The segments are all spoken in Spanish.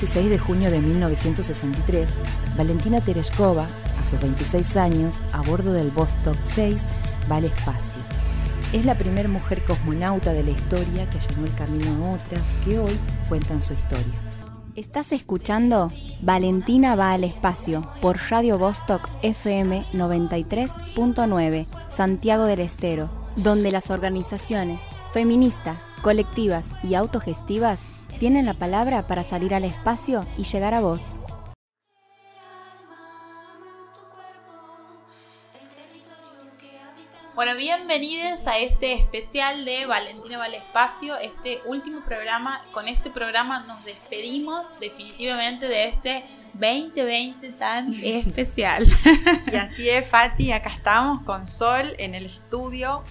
16 de junio de 1963, Valentina Tereshkova, a sus 26 años, a bordo del Vostok 6, va al espacio. Es la primera mujer cosmonauta de la historia que llenó el camino a otras que hoy cuentan su historia. Estás escuchando Valentina va al espacio por Radio Vostok FM 93.9, Santiago del Estero, donde las organizaciones feministas, colectivas y autogestivas tienen la palabra para salir al espacio y llegar a vos. Bueno, bienvenidos a este especial de Valentina va al espacio, este último programa. Con este programa nos despedimos definitivamente de este 2020 tan especial. Y así es, Fati, acá estamos con Sol en el estudio,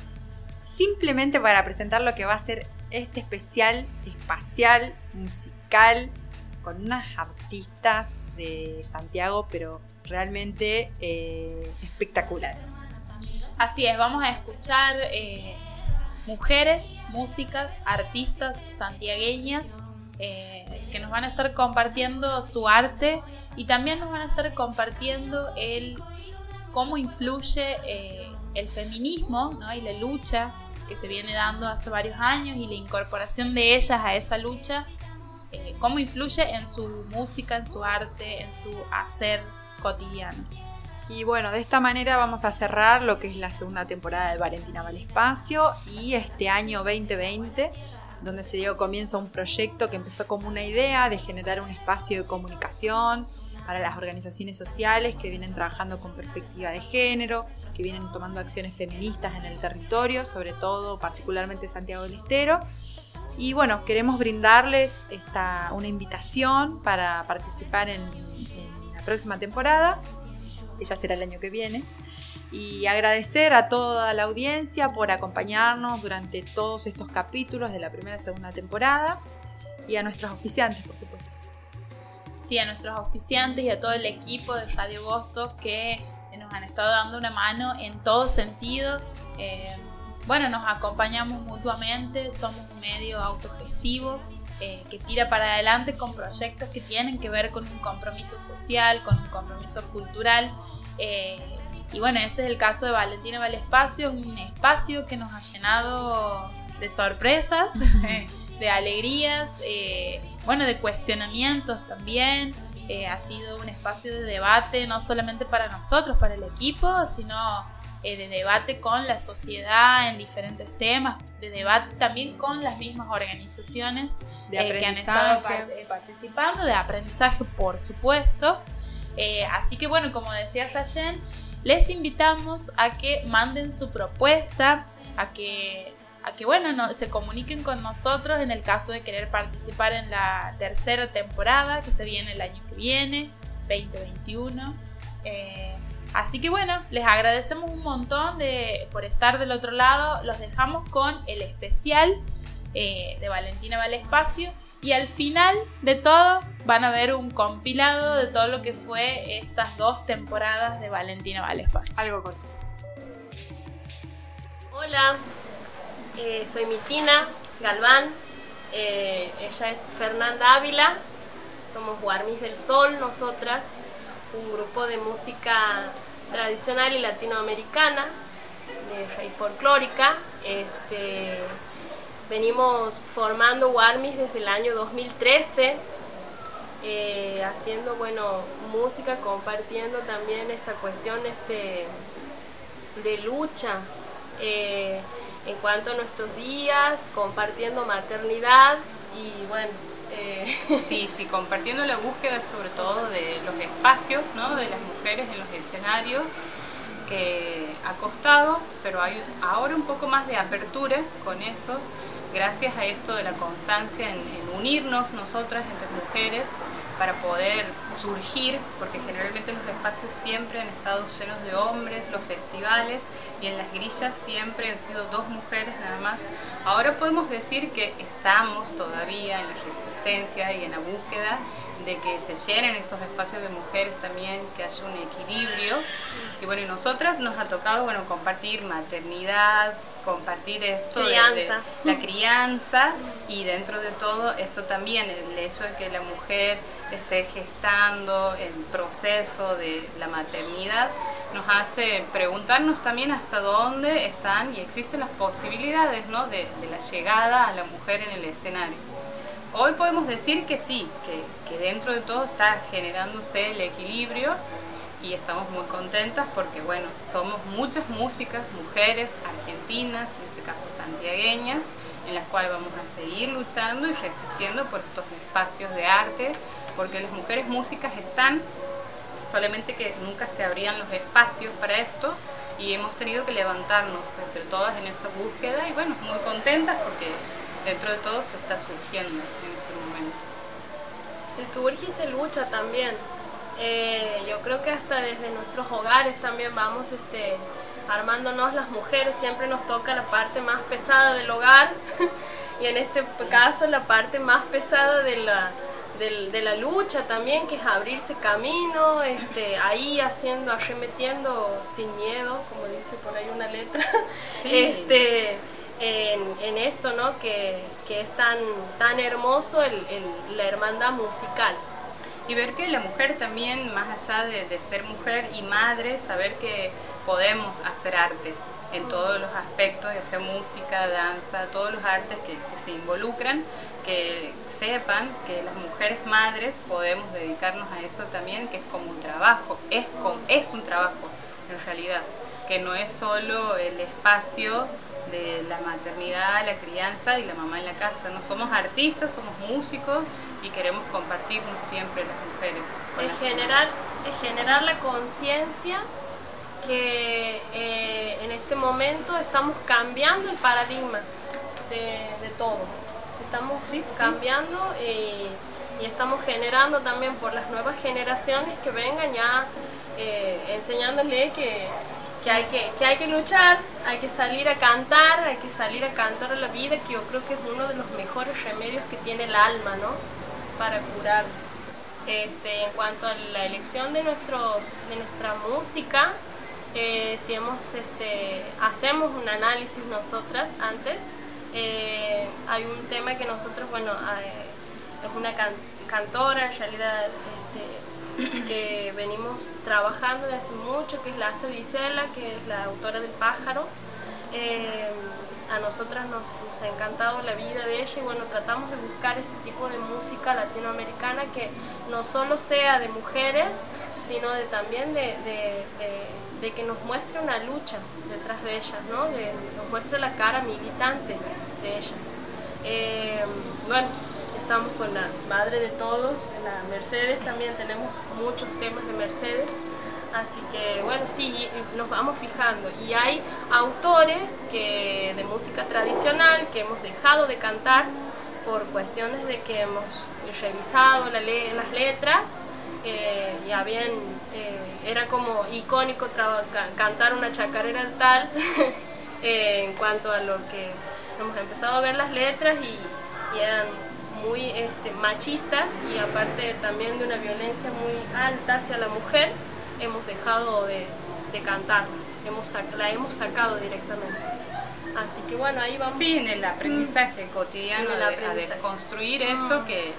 simplemente para presentar lo que va a ser este especial espacial, musical, con unas artistas de Santiago, pero realmente eh, espectaculares. Así es, vamos a escuchar eh, mujeres, músicas, artistas santiagueñas eh, que nos van a estar compartiendo su arte y también nos van a estar compartiendo el cómo influye eh, el feminismo ¿no? y la lucha que se viene dando hace varios años y la incorporación de ellas a esa lucha, eh, cómo influye en su música, en su arte, en su hacer cotidiano. Y bueno, de esta manera vamos a cerrar lo que es la segunda temporada de Valentina va al espacio y este año 2020, donde se dio comienzo a un proyecto que empezó como una idea de generar un espacio de comunicación para las organizaciones sociales que vienen trabajando con perspectiva de género, que vienen tomando acciones feministas en el territorio, sobre todo particularmente Santiago del Estero. Y bueno, queremos brindarles esta, una invitación para participar en, la próxima temporada que ya será el año que viene. Y agradecer a toda la audiencia por acompañarnos durante todos estos capítulos de la primera y segunda temporada. Y a nuestros auspiciantes, por supuesto. Sí, a nuestros auspiciantes y a todo el equipo de Radio Vostok que nos han estado dando una mano en todo sentido. Eh, bueno, nos acompañamos mutuamente, somos un medio autogestivo eh, que tira para adelante con proyectos que tienen que ver con un compromiso social, con un compromiso cultural. Eh, y bueno, ese es el caso de Valentina Valespacio, un espacio que nos ha llenado de sorpresas, de alegrías, eh, bueno, de cuestionamientos también. ha sido un espacio de debate no solamente para nosotros, para el equipo, sino de debate con la sociedad en diferentes temas, de debate también con las mismas organizaciones eh, que han estado par- eh, participando, de aprendizaje por supuesto. Eh, así que bueno, como decía Rayen, les invitamos a que manden su propuesta, a que, a que bueno, no- se comuniquen con nosotros en el caso de querer participar en la tercera temporada que se viene el año que viene, 2021. Eh, así que bueno, les agradecemos un montón de, por estar del otro lado. Los dejamos con el especial eh, de Valentina Vale Espacio. Y al final de todo van a ver un compilado de todo lo que fue estas dos temporadas de Valentina Vale Espacio. Algo corto. Hola, eh, soy Mitina Galván, eh, ella es Fernanda Ávila, somos Guarmis del Sol, nosotras, un grupo de música tradicional y latinoamericana, de raíz folclórica. Este, venimos formando Guarmis desde el año 2013, eh, haciendo bueno, música, compartiendo también esta cuestión este, de lucha en cuanto a nuestros días, compartiendo maternidad y bueno, eh, Sí, sí, compartiendo la búsqueda sobre todo de los espacios, ¿no? de las mujeres en los escenarios, que ha costado, pero hay ahora un poco más de apertura con eso, gracias a esto de la constancia en, en unirnos nosotras entre mujeres para poder surgir, porque generalmente los espacios siempre han estado llenos de hombres, los festivales y en las grillas siempre han sido dos mujeres nada más. Ahora podemos decir que estamos todavía en la resistencia y en la búsqueda de que se llenen esos espacios de mujeres también, que haya un equilibrio. Y bueno, y nosotras nos ha tocado bueno, compartir maternidad, compartir esto de, la crianza y dentro de todo esto también, el hecho de que la mujer esté gestando el proceso de la maternidad, nos hace preguntarnos también hasta dónde están y existen las posibilidades ¿no? de, la llegada a la mujer en el escenario. Hoy podemos decir que sí, que, dentro de todo está generándose el equilibrio y estamos muy contentas porque bueno, somos muchas músicas, mujeres argentinas, en este caso santiagueñas, en las cuales vamos a seguir luchando y resistiendo por estos espacios de arte, porque las mujeres músicas están, solamente que nunca se abrían los espacios para esto y hemos tenido que levantarnos entre todas en esa búsqueda y bueno, muy contentas porque dentro de todo se está surgiendo en este momento. Se surge y se lucha también. Eh, yo creo que hasta desde nuestros hogares también vamos este, armándonos las mujeres, siempre nos toca la parte más pesada del hogar y en este caso la parte más pesada de la, de, la lucha también, que es abrirse camino, este, ahí haciendo, arremetiendo sin miedo, como dice por ahí una letra. Este, en, esto, ¿no? Que, es tan, tan hermoso el, la hermandad musical. Y ver que la mujer también, más allá de, ser mujer y madre, saber que podemos hacer arte en todos los aspectos, ya sea música, danza, todos los artes que, se involucran, que sepan que las mujeres madres podemos dedicarnos a eso también, que es como un trabajo, es, es un trabajo en realidad, que no es solo el espacio de la maternidad, la crianza y la mamá en la casa. No somos artistas, somos músicos y queremos compartirnos siempre las mujeres. Es generar, es generar la conciencia que eh, en este momento estamos cambiando el paradigma de, todo. Estamos cambiando y, estamos generando también por las nuevas generaciones que vengan ya eh, enseñándole que que hay que, que hay que luchar, hay que salir a cantar, hay que salir a cantar a la vida, que yo creo que es uno de los mejores remedios que tiene el alma, ¿no? Para curar. Este, en cuanto a la elección de, nuestros, de nuestra música, eh, si este, hacemos un análisis nosotras antes, eh, hay un tema que nosotros, bueno, eh, es una cantora, en realidad este, que venimos trabajando desde hace mucho, que es la Ace que es la autora del pájaro. Eh, a nosotras nos, ha encantado la vida de ella y bueno, tratamos de buscar ese tipo de música latinoamericana que no solo sea de mujeres, sino de, también de, que nos muestre una lucha detrás de ellas, ¿no? de, nos muestre la cara militante de ellas. Eh, bueno, estamos con la madre de todos, la Mercedes también tenemos muchos temas de Mercedes. Así que bueno, sí, nos vamos fijando. Y hay autores que, de música tradicional que hemos dejado de cantar por cuestiones de que hemos revisado la las letras. Eh, ya bien, eh, era como icónico cantar una chacarera tal eh, en cuanto a lo que hemos empezado a ver las letras y, y eran muy este, machistas y aparte también de una violencia muy alta hacia la mujer, hemos dejado de, de cantarlas, hemos, la hemos sacado directamente. Así que bueno, ahí vamos. Sí, en el aprendizaje cotidiano, de, construir eso que,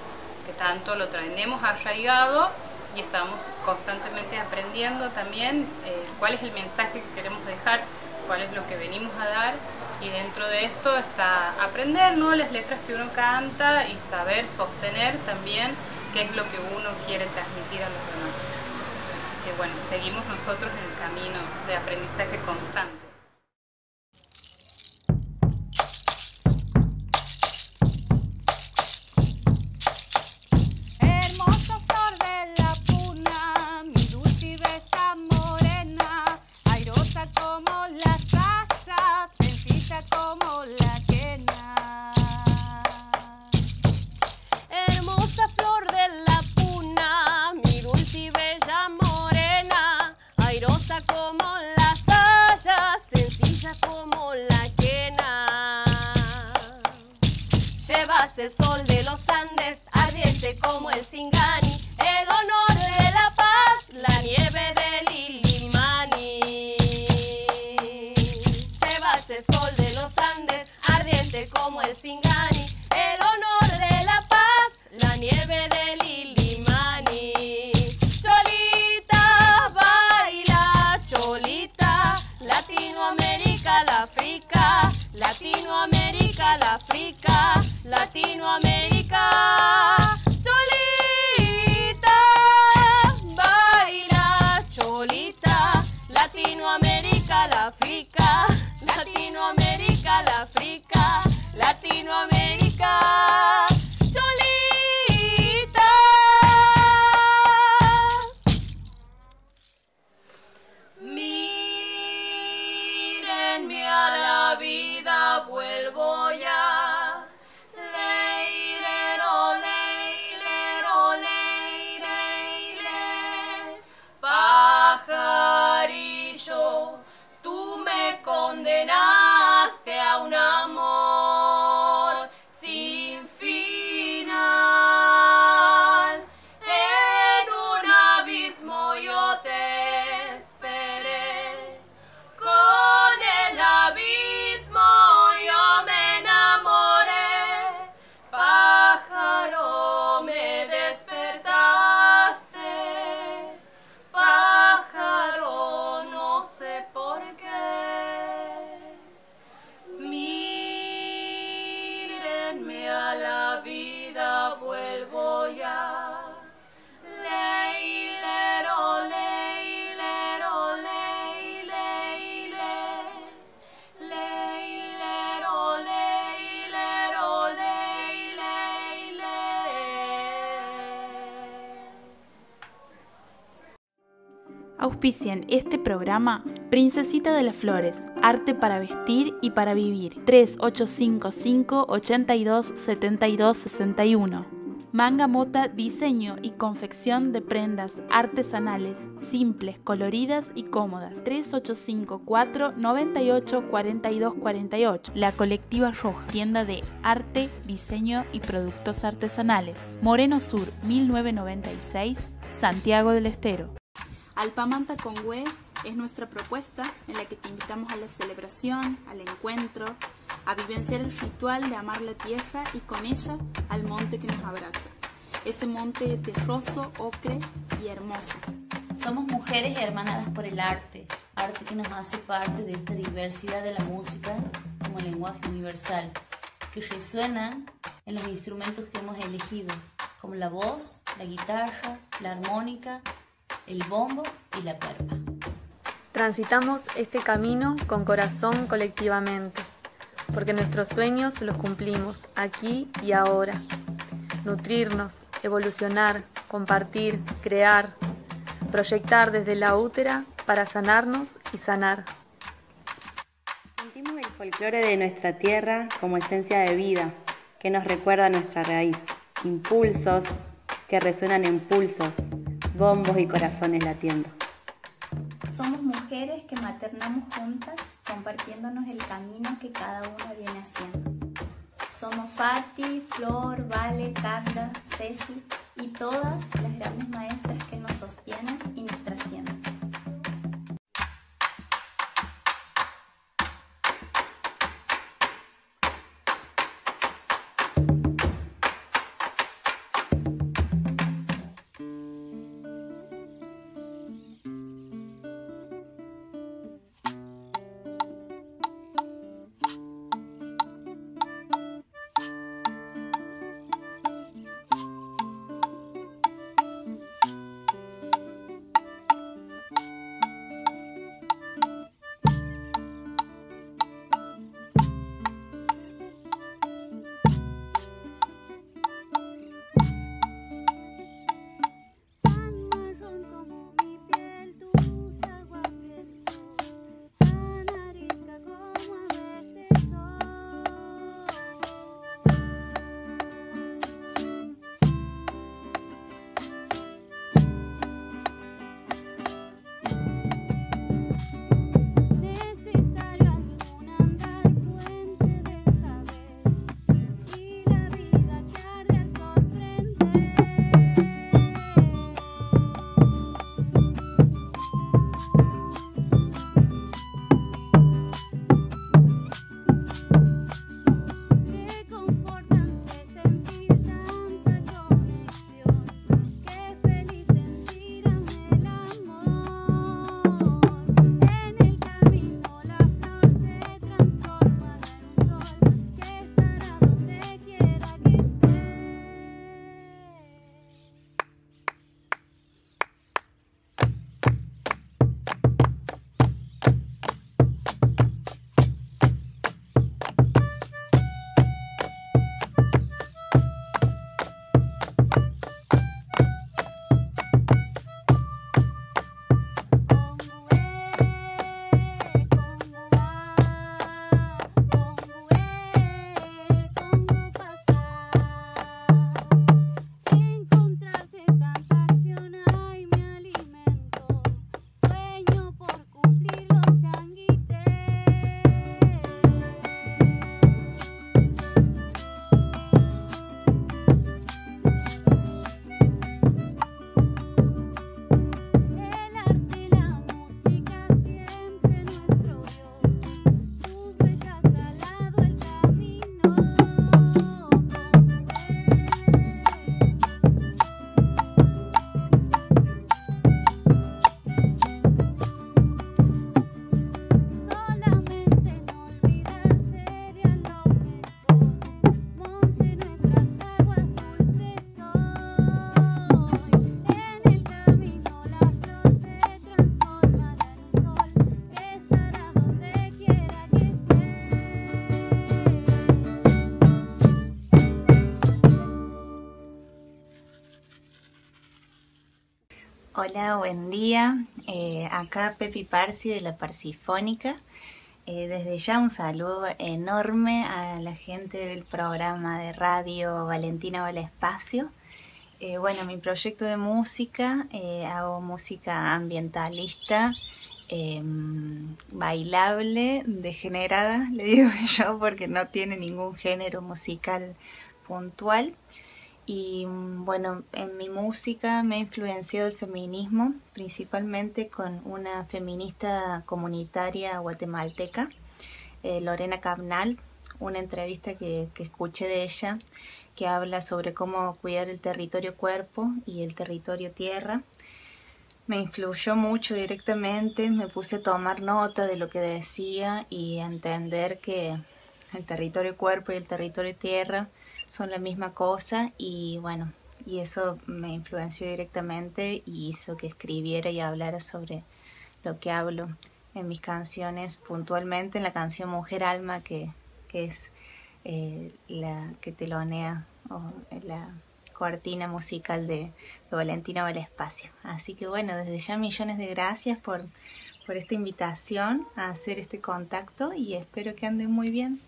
que, tanto lo tenemos arraigado y estamos constantemente aprendiendo también eh, cuál es el mensaje que queremos dejar, cuál es lo que venimos a dar y dentro de esto está aprender ¿no? las letras que uno canta y saber sostener también qué es lo que uno quiere transmitir a los demás. Así que bueno, seguimos nosotros en el camino de aprendizaje constante. Este programa Princesita de las Flores, arte para vestir y para vivir. 3855 82 72 61. Manga Mota, diseño y confección de prendas artesanales, simples, coloridas y cómodas. 3854 98 42 48. La Colectiva Roja, tienda de arte, diseño y productos artesanales. Moreno Sur, 1996, Santiago del Estero. Alpamanta con Hue es nuestra propuesta en la que te invitamos a la celebración, al encuentro, a vivenciar el ritual de amar la tierra y con ella al monte que nos abraza. Ese monte terroso, ocre y hermoso. Somos mujeres hermanadas por el arte, arte que nos hace parte de esta diversidad de la música como lenguaje universal, que resuena en los instrumentos que hemos elegido, como la voz, la guitarra, la armónica, el bombo y la cuerpa. Transitamos este camino con corazón colectivamente, porque nuestros sueños los cumplimos aquí y ahora. Nutrirnos, evolucionar, compartir, crear, proyectar desde la útera para sanarnos y sanar. Sentimos el folclore de nuestra tierra como esencia de vida, que nos recuerda nuestra raíz. Impulsos que resuenan en pulsos, bombos y corazones latiendo. Somos mujeres que maternamos juntas, compartiéndonos el camino que cada una viene haciendo. Somos Fati, Flor, Vale, Carla, Ceci y todas las grandes maestras que nos sostienen Hola, buen día. Eh, acá Pepi Parsi de la Parsifónica. Eh, desde ya un saludo enorme a la gente del programa de radio Valentina va Espacio. Eh, bueno, mi proyecto de música, hago música ambientalista, em, bailable, degenerada, le digo yo, porque no tiene ningún género musical puntual. Y bueno, en mi música me ha influenciado el feminismo, principalmente con una feminista comunitaria guatemalteca, eh, Lorena Cabnal, una entrevista que, que escuché de ella que habla sobre cómo cuidar el territorio cuerpo y el territorio tierra. Me influyó mucho directamente, me puse a tomar nota de lo que decía y a entender que el territorio cuerpo y el territorio tierra son la misma cosa y bueno, y eso me influenció directamente y hizo que escribiera y hablara sobre lo que hablo en mis canciones, puntualmente en la canción Mujer Alma, que, es eh, la que telonea o la cortina musical de, de Valentina Espacio. Así que bueno, desde ya millones de gracias por, por esta invitación a hacer este contacto y espero que anden muy bien.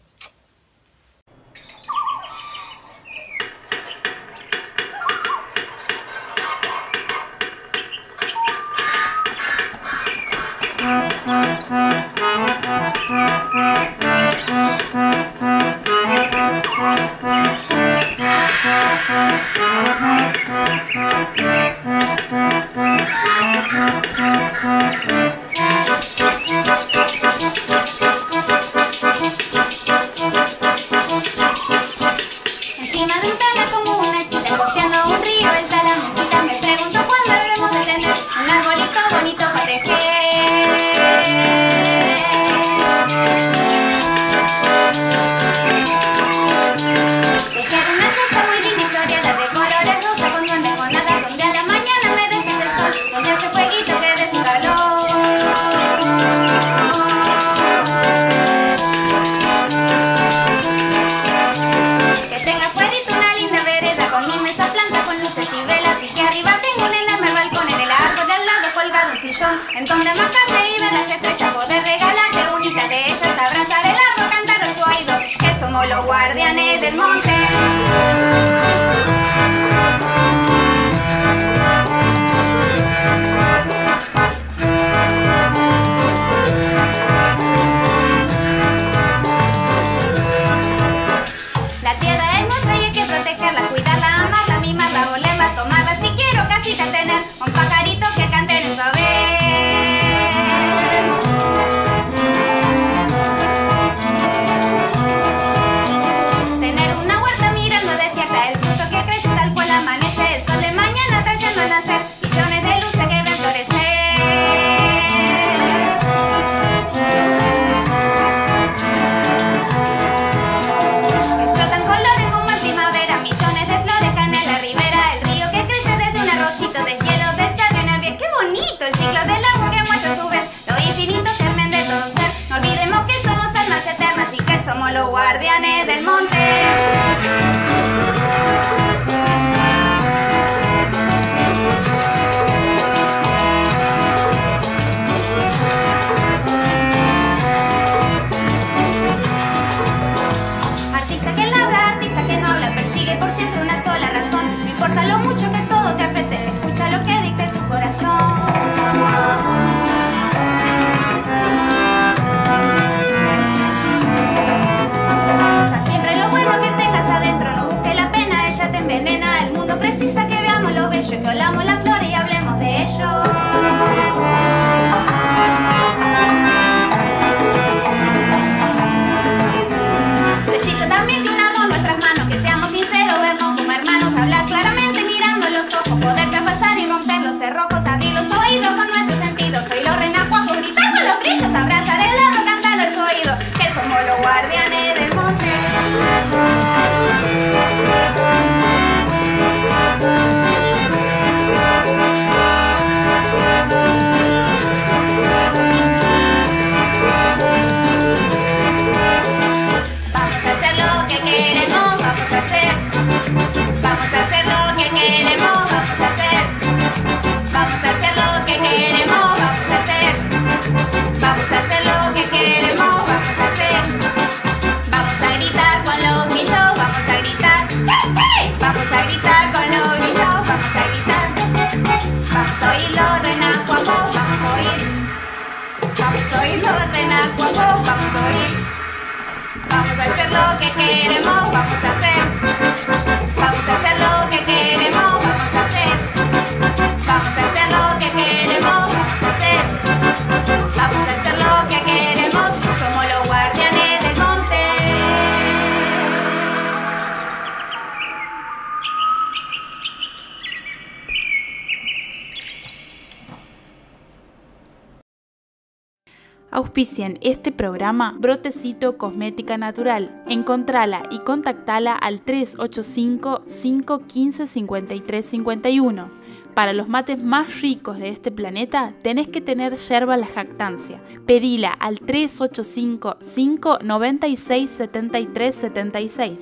Auspician este programa Brotecito Cosmética Natural. Encontrala y contactala al 385 515 5351. Para los mates más ricos de este planeta, tenés que tener yerba la jactancia. Pedila al 385 596 73 76.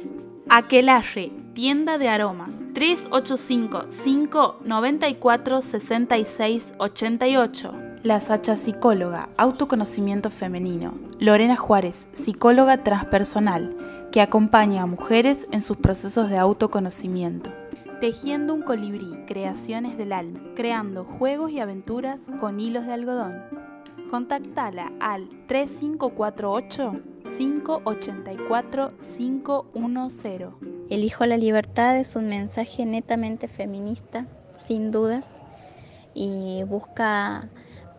Aquelarre, tienda de aromas. 385 594 66 88. La Sacha Psicóloga, Autoconocimiento Femenino. Lorena Juárez, psicóloga transpersonal, que acompaña a mujeres en sus procesos de autoconocimiento. Tejiendo un colibrí, creaciones del alma, creando juegos y aventuras con hilos de algodón. Contactala al 3548 584 510. Elijo la libertad es un mensaje netamente feminista, sin dudas, y busca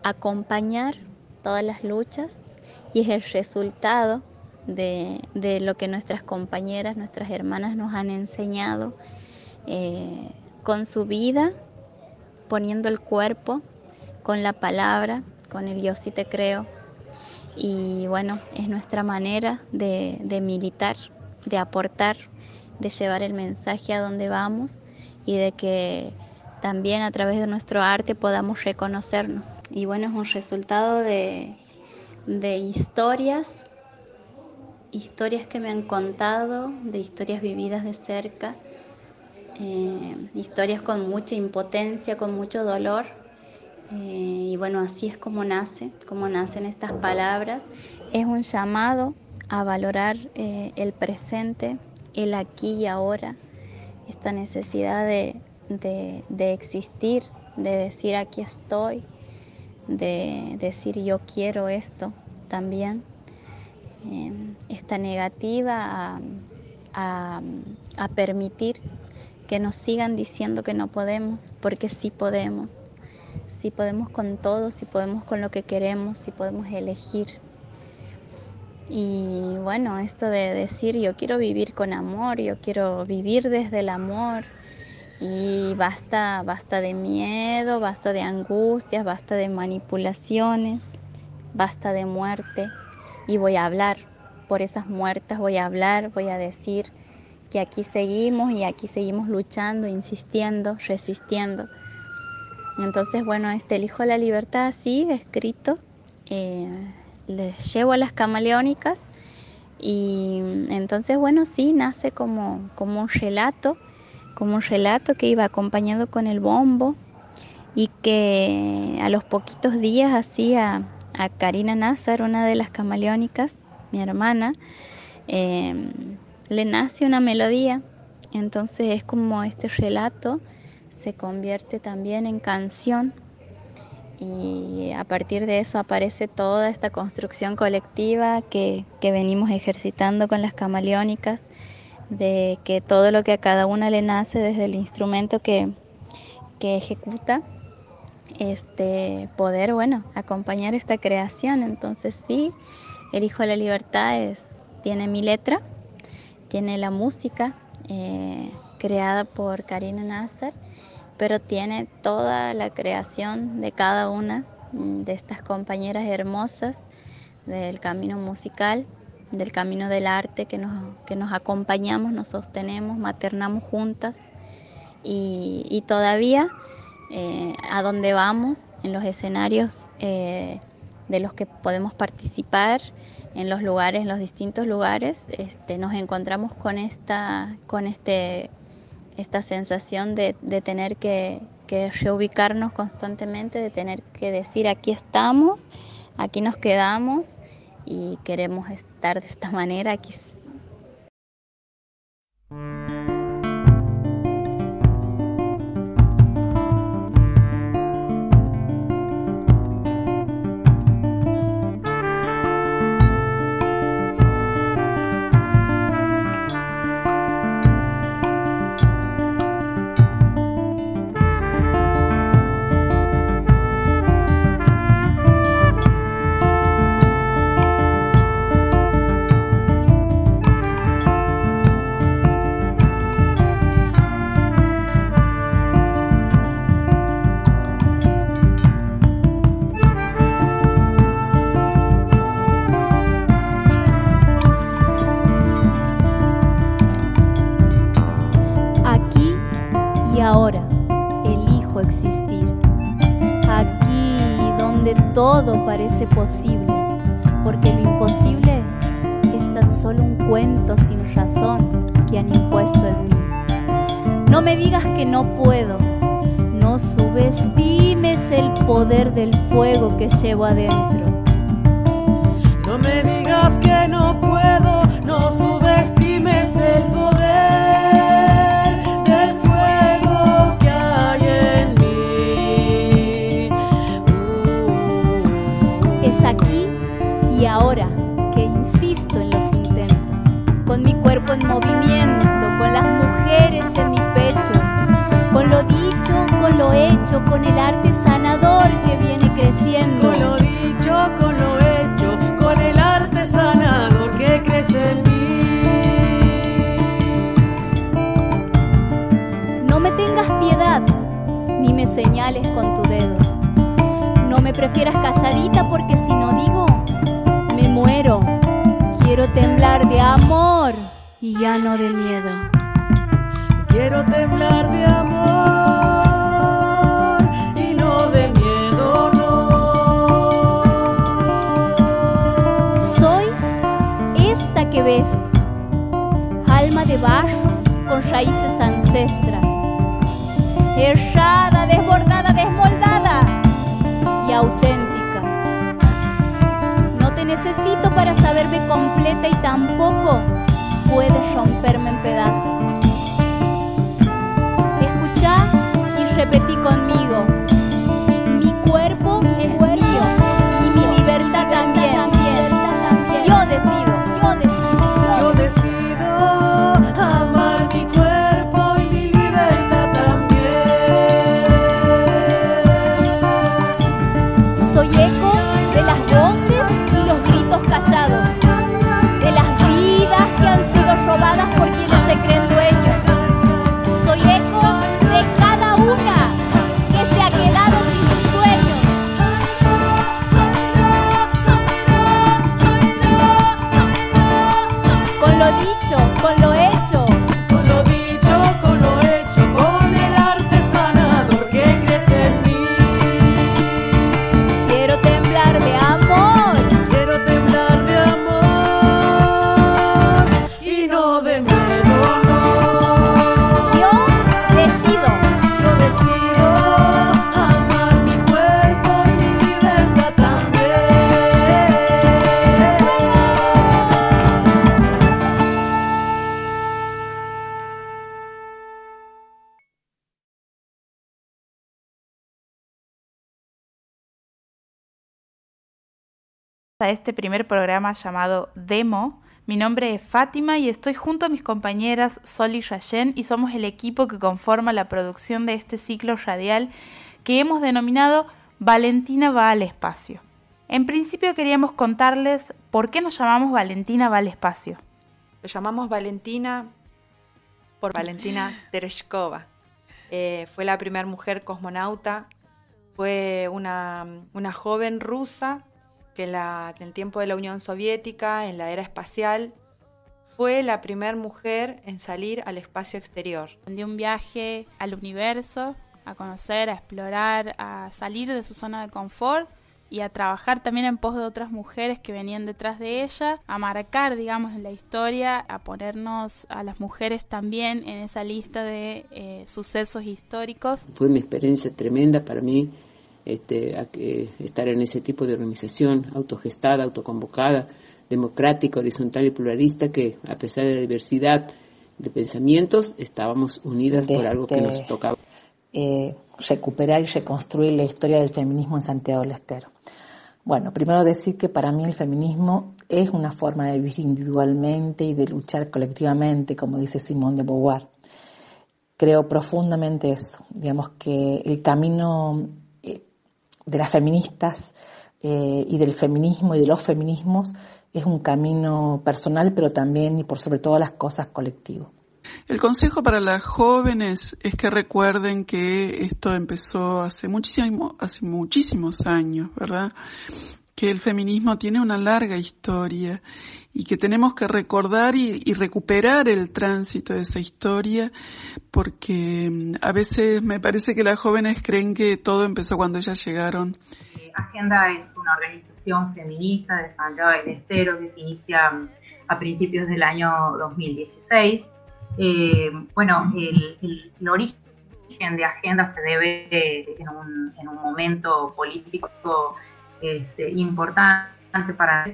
acompañar todas las luchas y es el resultado de, de lo que nuestras compañeras, nuestras hermanas nos han enseñado eh, con su vida, poniendo el cuerpo, con la palabra, con el yo sí te creo. Y bueno, es nuestra manera de, de militar, de aportar, de llevar el mensaje a donde vamos y de que también a través de nuestro arte podamos reconocernos. Y bueno, es un resultado de, de historias, historias que me han contado, de historias vividas de cerca eh, historias con mucha impotencia, con mucho dolor. Eh, y bueno, así es como nace, como nacen estas palabras. Es un llamado a valorar eh, el presente, el aquí y ahora, esta necesidad de, de existir, de decir aquí estoy, de decir yo quiero esto también. esta negativa a, a, a permitir que nos sigan diciendo que no podemos, porque sí podemos. Sí podemos con todo, sí podemos con lo que queremos, sí podemos elegir. Y bueno, esto de decir yo quiero vivir con amor, yo quiero vivir desde el amor y basta, basta de miedo, basta de angustias, basta de manipulaciones, basta de muerte. Y voy a hablar. Por esas muertas, voy a hablar, voy a decir que aquí seguimos y aquí seguimos luchando, insistiendo, resistiendo. Entonces, bueno, este elijo la libertad sigue escrito, eh, les llevo a las camaleónicas y entonces, bueno, sí, nace como, como un relato, como un relato que iba acompañado con el bombo y que a los poquitos días hacía a Karina Nazar, una de las camaleónicas, mi hermana, eh, le nace una melodía, entonces es como este relato se convierte también en canción y a partir de eso aparece toda esta construcción colectiva que, venimos ejercitando con las camaleónicas, de que todo lo que a cada una le nace desde el instrumento que, que ejecuta, este, poder, bueno, acompañar esta creación. Entonces sí, el Hijo de la Libertad es, tiene mi letra, tiene la música eh, creada por Karina Nasser, pero tiene toda la creación de cada una mm, de estas compañeras hermosas del camino musical, del camino del arte que nos, que nos acompañamos, nos sostenemos, maternamos juntas. Y, todavía eh, a donde vamos, en los escenarios eh, de los que podemos participar, en los lugares, en los distintos lugares, este, nos encontramos con esta, con este, esta sensación de, tener que, que, reubicarnos constantemente, de tener que decir aquí estamos, aquí nos quedamos y queremos estar de esta manera, aquí posible, porque lo imposible es tan solo un cuento sin razón que han impuesto en mí. No me digas que no puedo, no subestimes el poder del fuego que llevo adentro. Con mi cuerpo en movimiento, con las mujeres en mi pecho, con lo dicho, con lo hecho, con el arte sanador que viene y ya no de miedo. Quiero temblar de amor y no de miedo, no. Soy esta que ves, alma de barro con raíces ancestras, errada, desbordada, desmoldada y auténtica. No te necesito para saberme completa y tampoco puedes romperme en pedazos. Escucha y repetí conmigo. A este primer programa llamado Demo. Mi nombre es Fátima y estoy junto a mis compañeras Sol y Rayen y somos el equipo que conforma la producción de este ciclo radial que hemos denominado Valentina va al espacio. En principio queríamos contarles por qué nos llamamos Valentina va al espacio. Lo llamamos Valentina por Valentina Tereshkova. Eh, fue la primera mujer cosmonauta, fue una, una joven rusa que en, la- en el tiempo de la Unión Soviética, en la era espacial, fue la primera mujer en salir al espacio exterior. de un viaje al universo, a conocer, a explorar, a salir de su zona de confort y a trabajar también en pos de otras mujeres que venían detrás de ella, a marcar, digamos, en la historia, a ponernos a las mujeres también en esa lista de eh, sucesos históricos. Fue una experiencia tremenda para mí este, a que- estar en ese tipo de organización autogestada, autoconvocada, democrática, horizontal y pluralista, que a pesar de la diversidad de pensamientos, estábamos unidas por algo que nos Desde, tocaba. eh, recuperar y reconstruir la historia del feminismo en Santiago del Estero. Bueno, primero decir que para mí el feminismo es una forma de vivir individualmente y de luchar colectivamente, como dice Simone de Beauvoir. Creo profundamente eso, digamos que el camino eh, de las feministas eh, y del feminismo y de los feminismos es un camino personal, pero también y por sobre todas las cosas colectivo. El consejo para las jóvenes es que recuerden que esto empezó hace muchísimo, hace muchísimos años, ¿verdad? Que el feminismo tiene una larga historia y que tenemos que recordar y, y, recuperar el tránsito de esa historia, porque mm, a veces me parece que las jóvenes creen que todo empezó cuando ellas llegaron. Agenda es una organización feminista de Santiago del Estero que se inicia mm, a principios del año 2016. Eh, bueno, el, el, el, origen de Agenda se debe en un, en un momento político este, importante para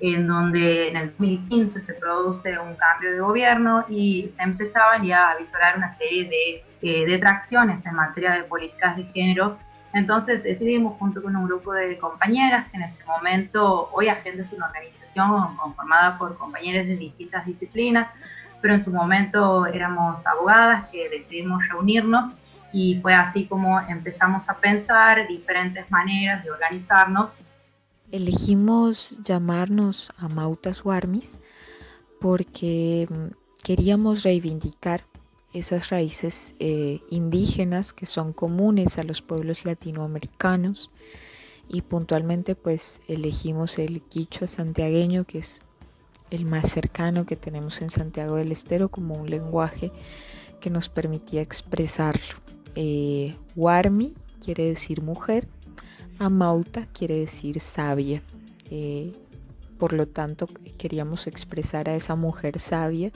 en donde en el 2015 se produce un cambio de gobierno y se empezaban ya a visorar una serie de eh, detracciones en materia de políticas de género. Entonces decidimos junto con un grupo de compañeras que en ese momento, hoy Agenda es una organización conformada por compañeras de distintas disciplinas, pero en su momento éramos abogadas que decidimos reunirnos y fue así como empezamos a pensar diferentes maneras de organizarnos Elegimos llamarnos Amautas Warmis porque mm, queríamos reivindicar esas raíces eh, indígenas que son comunes a los pueblos latinoamericanos y puntualmente pues elegimos el quichua santiagueño que es el más cercano que tenemos en Santiago del Estero como un lenguaje que nos permitía expresarlo. Eh, Warmi quiere decir mujer Amauta quiere decir sabia. Eh, por lo tanto, queríamos expresar a esa mujer sabia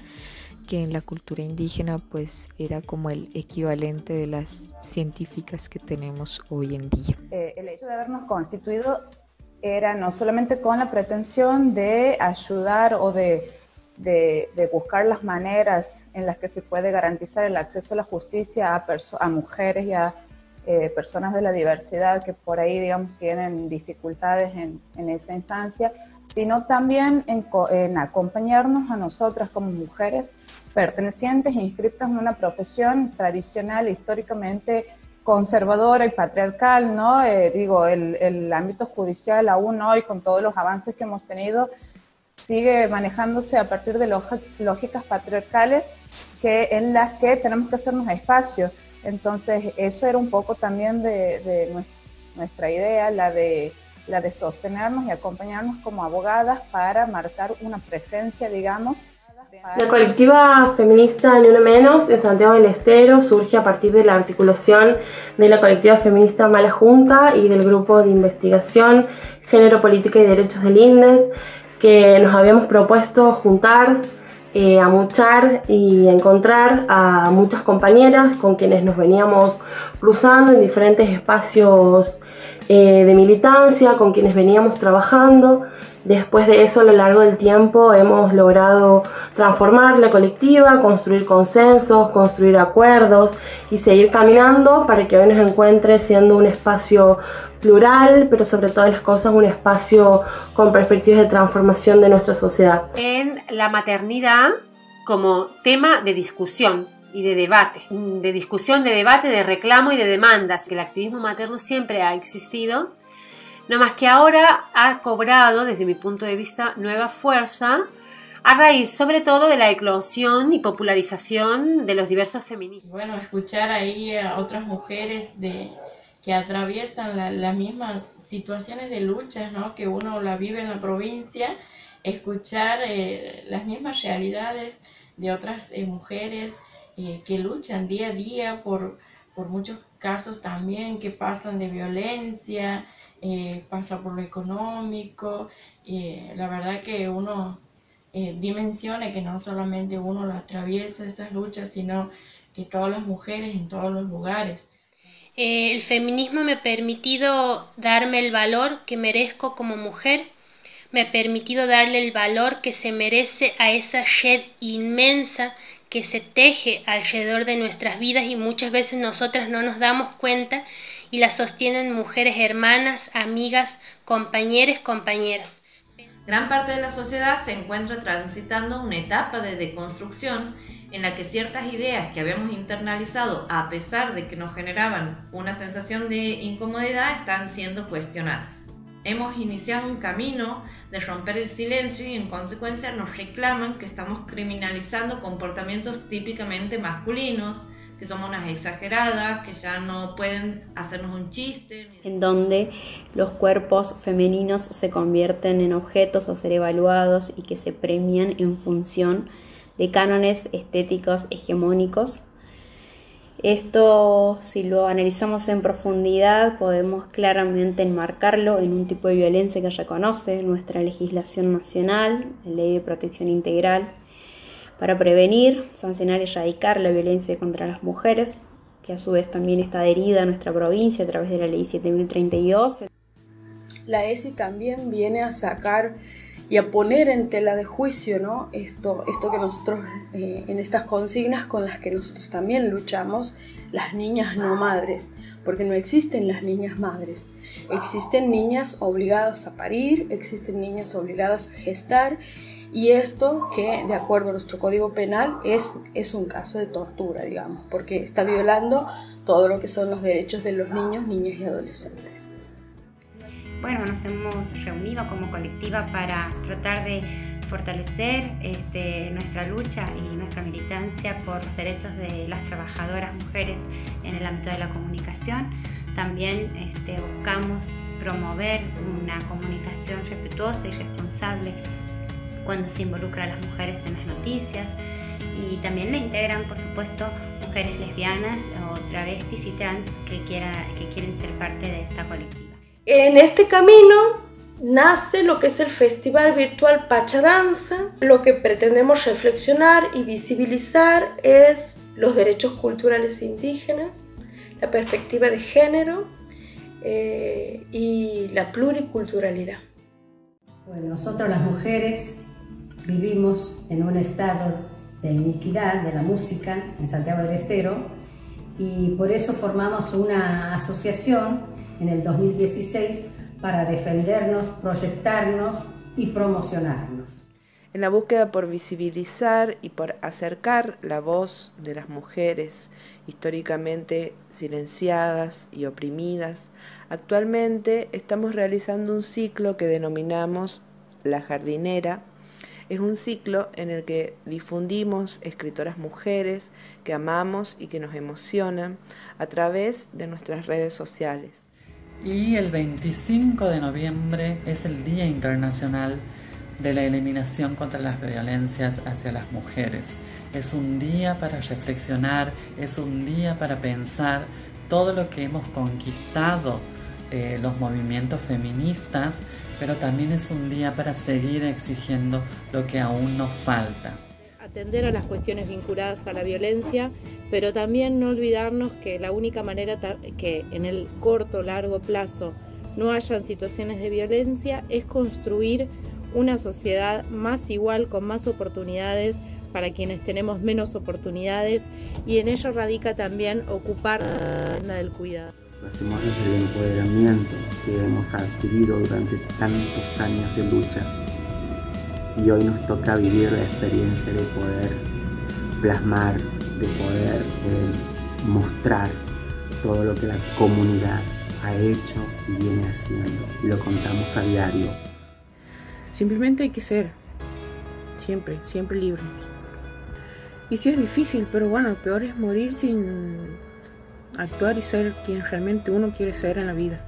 que en la cultura indígena pues era como el equivalente de las científicas que tenemos hoy en día. Eh, el hecho de habernos constituido era no solamente con la pretensión de ayudar o de, de, buscar las maneras en las que se puede garantizar el acceso a la justicia a, mujeres y a eh, personas de la diversidad que por ahí, digamos, tienen dificultades en, esa instancia, sino también en, en, acompañarnos a nosotras como mujeres pertenecientes e inscritas en una profesión tradicional, históricamente conservadora y patriarcal, ¿no? Eh, digo, el, el ámbito judicial aún hoy, con todos los avances que hemos tenido, sigue manejándose a partir de lógicas patriarcales que, en las que tenemos que hacernos espacio entonces, eso era un poco también de, nuestra, idea, la de, la de sostenernos y acompañarnos como abogadas para marcar una presencia, digamos. La colectiva feminista Ni Uno Menos en Santiago del Estero surge a partir de la articulación de la colectiva feminista Mala Junta y del grupo de investigación Género, Política y Derechos del INDES, que nos habíamos propuesto juntar eh, a muchar y encontrar a muchas compañeras con quienes nos veníamos cruzando en diferentes espacios eh, de militancia, con quienes veníamos trabajando. Después de eso, a lo largo del tiempo, hemos logrado transformar la colectiva, construir consensos, construir acuerdos y seguir caminando para que hoy nos encuentre siendo un espacio plural, pero sobre todas las cosas un espacio con perspectivas de transformación de nuestra sociedad. En la maternidad como tema de discusión y de debate, de discusión, de debate, de reclamo y de demandas. El activismo materno siempre ha existido, no más que ahora ha cobrado, desde mi punto de vista, nueva fuerza a raíz sobre todo de la eclosión y popularización de los diversos feminismos. Bueno, escuchar ahí a otras mujeres de, que atraviesan las mismas situaciones de lucha ¿no? que uno la vive en la provincia, escuchar eh, las mismas realidades de otras eh, mujeres eh, que luchan día a día por, por, muchos casos también que pasan de violencia, pasa por lo económico, la verdad que uno dimensiona que no solamente uno la atraviesa esas luchas, sino que todas las mujeres en todos los lugares. Eh, el feminismo me ha permitido darme el valor que merezco como mujer, me ha permitido darle el valor que se merece a esa shed inmensa que se teje alrededor de nuestras vidas y muchas veces nosotras no nos damos cuenta y la sostienen mujeres hermanas, amigas, compañeras, compañeras. Gran parte de la sociedad se encuentra transitando una etapa de deconstrucción en la que ciertas ideas que habíamos internalizado, a pesar de que nos generaban una sensación de incomodidad, están siendo cuestionadas. Hemos iniciado un camino de romper el silencio y en consecuencia nos reclaman que estamos criminalizando comportamientos típicamente masculinos, que somos unas exageradas, que ya no pueden hacernos un chiste. En donde los cuerpos femeninos se convierten en objetos a ser evaluados y que se premian en función de cánones estéticos hegemónicos. Esto, si lo analizamos en profundidad, podemos claramente enmarcarlo en un tipo de violencia que reconoce nuestra legislación nacional, la Ley de Protección Integral, para prevenir, sancionar y erradicar la violencia contra las mujeres, que a su vez también está adherida a nuestra provincia a través de la Ley 7032. La ESI también viene a sacar y a poner en tela de juicio ¿no? esto, esto que nosotros, eh, en estas consignas con las que nosotros también luchamos, las niñas no madres, porque no existen las niñas madres. Existen niñas obligadas a parir, existen niñas obligadas a gestar, y esto que, de acuerdo a nuestro código penal, es, es un caso de tortura, digamos, porque está violando todo lo que son los derechos de los niños, niñas y adolescentes. Bueno, nos hemos reunido como colectiva para tratar de fortalecer este, nuestra lucha y nuestra militancia por los derechos de las trabajadoras mujeres en el ámbito de la comunicación. También este, buscamos promover una comunicación respetuosa y responsable cuando se involucra a las mujeres en las noticias y también le integran, por supuesto, mujeres lesbianas o travestis y trans que, quiera, que quieren ser parte de esta colectiva. En este camino nace lo que es el Festival Virtual Pacha Danza. Lo que pretendemos reflexionar y visibilizar es los derechos culturales indígenas, la perspectiva de género eh, y la pluriculturalidad. Bueno, nosotros las mujeres vivimos en un estado de iniquidad de la música en Santiago del Estero y por eso formamos una asociación en el 2016 para defendernos, proyectarnos y promocionarnos. En la búsqueda por visibilizar y por acercar la voz de las mujeres históricamente silenciadas y oprimidas, actualmente estamos realizando un ciclo que denominamos La jardinera, es un ciclo en el que difundimos escritoras mujeres que amamos y que nos emocionan a través de nuestras redes sociales. Y el 25 de noviembre es el Día Internacional de la Eliminación contra las Violencias hacia las Mujeres. Es un día para reflexionar, es un día para pensar todo lo que hemos conquistado eh, los movimientos feministas, pero también es un día para seguir exigiendo lo que aún nos falta atender a las cuestiones vinculadas a la violencia, pero también no olvidarnos que la única manera que en el corto, largo plazo no hayan situaciones de violencia es construir una sociedad más igual, con más oportunidades para quienes tenemos menos oportunidades y en ello radica también ocupar la del cuidado. Hacemos desde el empoderamiento que hemos adquirido durante tantos años de lucha y hoy nos toca vivir la experiencia de poder plasmar, de poder eh, mostrar todo lo que la comunidad ha hecho y viene haciendo. Lo contamos a diario. Simplemente hay que ser, siempre, siempre libres. Y sí es difícil, pero bueno, peor es morir sin actuar y ser quien realmente uno quiere ser en la vida.